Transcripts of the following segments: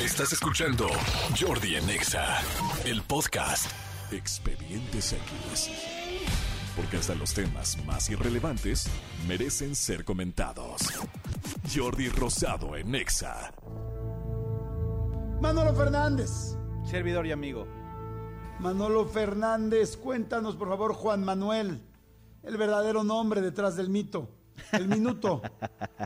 Estás escuchando Jordi en Exa, el podcast Expedientes X. Porque hasta los temas más irrelevantes merecen ser comentados. Jordi Rosado en Exa. Manolo Fernández. Servidor y amigo. Manolo Fernández, cuéntanos por favor, Juan Manuel, el verdadero nombre detrás del mito. El minuto,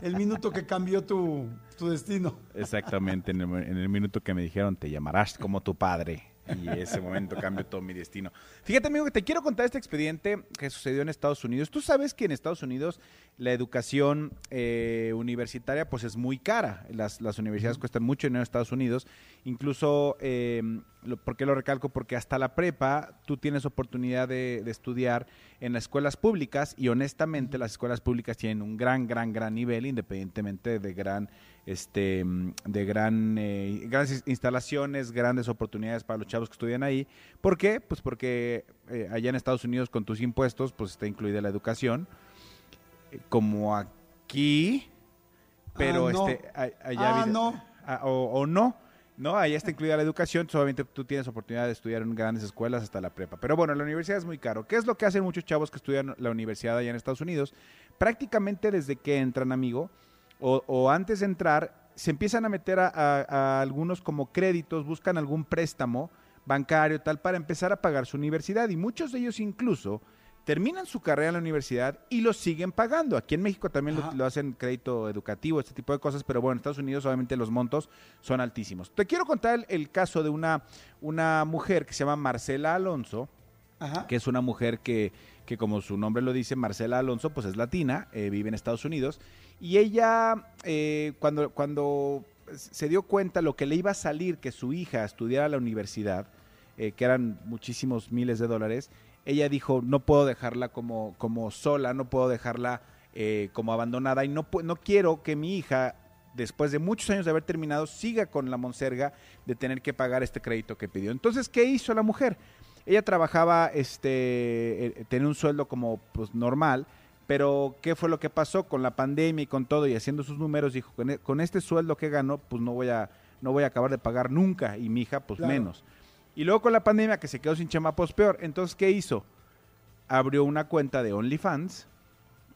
el minuto que cambió tu, tu destino. Exactamente, en el, en el minuto que me dijeron te llamarás como tu padre. Y ese momento cambió todo mi destino. Fíjate, amigo, que te quiero contar este expediente que sucedió en Estados Unidos. Tú sabes que en Estados Unidos la educación eh, universitaria pues es muy cara. Las, las universidades cuestan mucho dinero en Estados Unidos. Incluso, eh, lo- ¿por qué lo recalco? Porque hasta la prepa tú tienes oportunidad de, de estudiar en las escuelas públicas y honestamente las escuelas públicas tienen un gran, gran, gran nivel independientemente de gran este de gran eh, grandes instalaciones, grandes oportunidades para los chavos que estudian ahí. ¿Por qué? Pues porque eh, allá en Estados Unidos con tus impuestos pues está incluida la educación. Eh, Como aquí, pero Ah, no. este a- allá Ah, no. Ah, o, o no. No, ahí está incluida la educación, solamente tú tienes oportunidad de estudiar en grandes escuelas hasta la prepa. Pero bueno, la universidad es muy caro. ¿Qué es lo que hacen muchos chavos que estudian la universidad allá en Estados Unidos? Prácticamente desde que entran, amigo, o, o antes de entrar, se empiezan a meter a, a- a algunos como créditos, buscan algún préstamo bancario, tal, para empezar a pagar su universidad. Y muchos de ellos incluso terminan su carrera en la universidad y lo siguen pagando. Aquí en México también lo, hacen crédito educativo, este tipo de cosas, pero bueno, en Estados Unidos obviamente los montos son altísimos. Te quiero contar el, el caso de una, una mujer que se llama Marcela Alonso, Ajá. que es una mujer que, que como su nombre lo dice, Marcela Alonso, pues es latina, eh, vive en Estados Unidos, y ella eh, cuando, cuando se dio cuenta lo que le iba a salir que su hija estudiara la universidad, eh, que eran muchísimos miles de dólares, ella dijo, no puedo dejarla como, como sola, no puedo dejarla eh, como abandonada, y no, no quiero que mi hija después de muchos años de haber terminado, siga con la monserga de tener que pagar este crédito que pidió. Entonces, ¿qué hizo la mujer? Ella trabajaba, este, eh, tenía un sueldo como pues normal, pero ¿qué fue lo que pasó con la pandemia y con todo y haciendo sus números? Dijo, con, e- este sueldo que gano, pues no voy a, no voy a acabar de pagar nunca y mi hija, pues Claro. menos. Y luego con la pandemia que se quedó sin chama, pues peor. Entonces, ¿qué hizo? Abrió una cuenta de OnlyFans,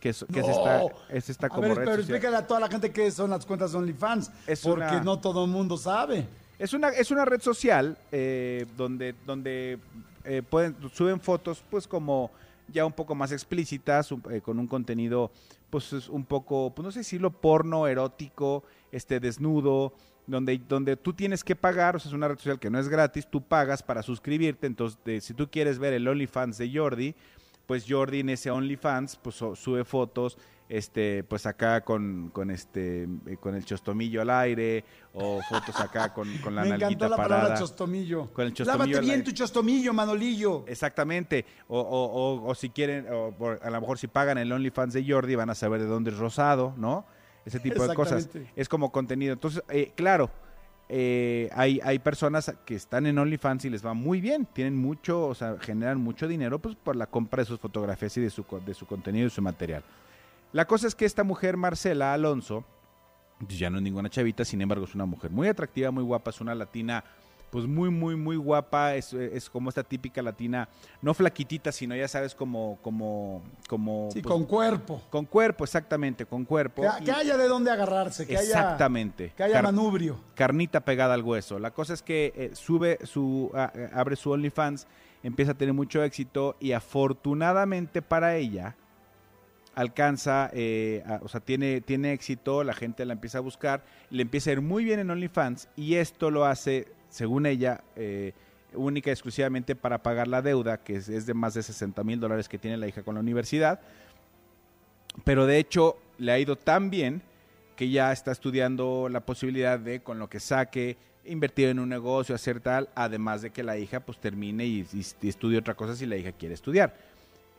que es, que es esta, No. es esta A como ver, red pero social. explícale a toda la gente qué son las cuentas OnlyFans, Es porque una- no todo el mundo sabe. Es una, es una red social eh, donde, donde eh, pueden, suben fotos pues como ya un poco más explícitas, eh, con un contenido pues es un poco, pues no sé decirlo, porno, erótico, este desnudo, donde, donde tú tienes que pagar, o sea, es una red social que no es gratis, tú pagas para suscribirte, entonces de- si tú quieres ver el OnlyFans de Jordi, pues Jordi en ese OnlyFans pues sube fotos este pues acá con, con este eh, con el chostomillo al aire o fotos acá con, con la Me nalguita encantó la parada. palabra chostomillo. Con el chostomillo Lávate bien tu chostomillo, Manolillo. Exactamente. O, o- o- o si quieren, o por- a lo mejor si pagan el OnlyFans de Jordi van a saber de dónde es rosado, ¿no? Ese tipo de cosas. Exactamente. Es como contenido. Entonces, eh, claro, eh, hay, hay personas que están en OnlyFans y les va muy bien. Tienen mucho, o sea, generan mucho dinero pues por la compra de sus fotografías y de su, co- de su contenido y su material. La cosa es que esta mujer, Marcela Alonso, pues ya no es ninguna chavita, sin embargo es una mujer muy atractiva, muy guapa, es una latina pues muy, muy, muy guapa, es, es como esta típica latina, no flaquitita, sino ya sabes, como, como, como... Sí, pues, con cuerpo. con cuerpo, exactamente, con cuerpo. Que, Y- que haya de dónde agarrarse, que haya, exactamente. que haya Car- manubrio. carnita pegada al hueso. La cosa es que eh, sube su, a- abre su OnlyFans, empieza a tener mucho éxito y afortunadamente para ella alcanza, eh, o sea, tiene, tiene éxito, la gente la empieza a buscar, le empieza a ir muy bien en OnlyFans y esto lo hace, según ella, eh, única y exclusivamente para pagar la deuda, que es, de más de 60 mil dólares que tiene la hija con la universidad. Pero de hecho le ha ido tan bien que ya está estudiando la posibilidad de, con lo que saque, invertir en un negocio, hacer tal, además de que la hija pues termine y estudie otra cosa si la hija quiere estudiar.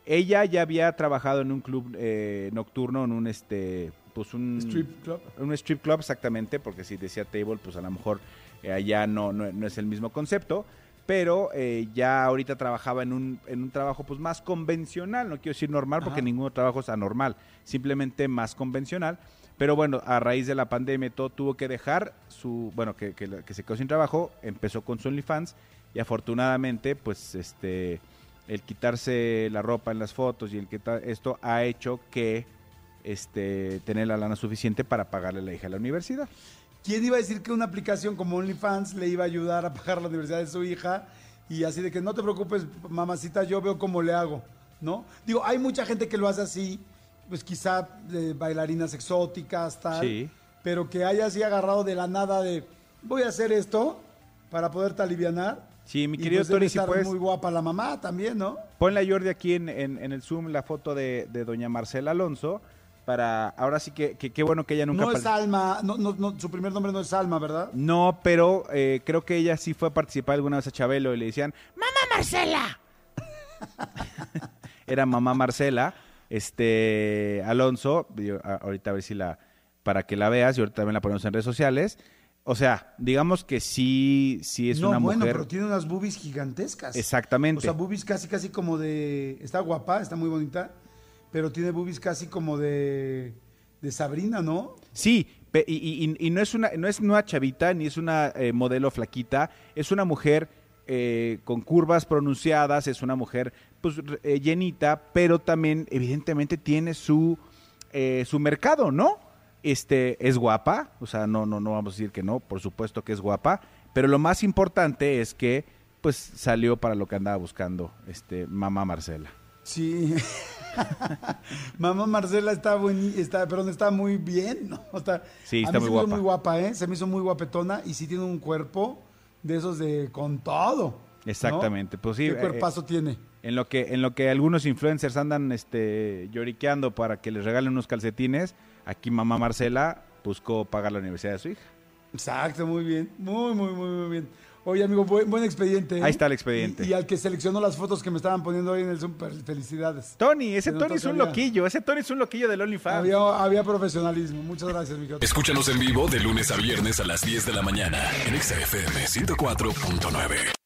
Ella ya había trabajado en un club eh, nocturno, en un este, pues un Strip club. un strip club exactamente, porque si decía table, pues a lo mejor eh, allá no, no, no es el mismo concepto, pero eh, ya ahorita trabajaba en un, en un trabajo pues más convencional, no quiero decir normal porque ningún trabajo es anormal, simplemente más convencional, Pero bueno, a raíz de la pandemia todo tuvo que dejar su, bueno, que, que, que se quedó sin trabajo, empezó con su OnlyFans y afortunadamente, pues este, el quitarse la ropa en las fotos y el que esto ha hecho que este, tener la lana suficiente para pagarle a la hija a la universidad. ¿Quién iba a decir que una aplicación como OnlyFans le iba a ayudar a pagar la universidad de su hija? Y así de que no te preocupes, mamacita, yo veo cómo le hago, ¿no? Digo, hay mucha gente que lo hace así, pues quizá de bailarinas exóticas, tal. Sí. Pero que haya así agarrado de la nada de, voy a hacer esto para poderte alivianar. Sí, mi querido pues Tony, si muy guapa la mamá también, ¿no? Ponle a Jordi aquí en, en, el Zoom la foto de, de doña Marcela Alonso para ahora sí que qué bueno que ella nunca no es Alma no, no, su primer nombre no es Alma verdad no pero eh, creo que ella sí fue a participar alguna vez a Chabelo y le decían mamá Marcela era mamá Marcela este Alonso ahorita a ver si la para que la veas y ahorita también la ponemos en redes sociales o sea, digamos que sí, sí es una mujer. bueno, pero tiene unas boobies gigantescas. Exactamente. O sea, boobies casi, casi como de. Está guapa, está muy bonita pero tiene boobies casi como de, de Sabrina, ¿no? Sí, y, no es una no es una chavita ni es una eh, modelo flaquita, es una mujer eh, con curvas pronunciadas, es una mujer pues eh, llenita, pero también evidentemente tiene su su mercado, ¿no? Este es guapa, o sea, no no no vamos a decir que no, por supuesto que es guapa, pero lo más importante es que pues salió para lo que andaba buscando este mamá Marcela. Sí. Mamá Marcela está buen, está, perdón, está muy bien, ¿no? sí, está muy guapa. muy guapa, ¿eh? Se me hizo muy guapetona y sí tiene un cuerpo de esos de con todo. Exactamente, pues sí. ¿Qué cuerpazo eh, tiene? En lo que en lo que algunos influencers andan este lloriqueando para que les regalen unos calcetines, aquí mamá Marcela buscó pagar la universidad de su hija. Exacto, muy bien. Muy muy muy muy bien. Oye, amigo, buen, expediente. ¿eh? Ahí está el expediente. Y, al que seleccionó las fotos que me estaban poniendo hoy en el Zoom, felicidades. Tony, ese Tony es un loquillo. Ese Tony es un loquillo del OnlyFans. Había, había profesionalismo. Muchas gracias, Miguel. Escúchanos en vivo de lunes a viernes a las 10 de la mañana en XFM 104.9.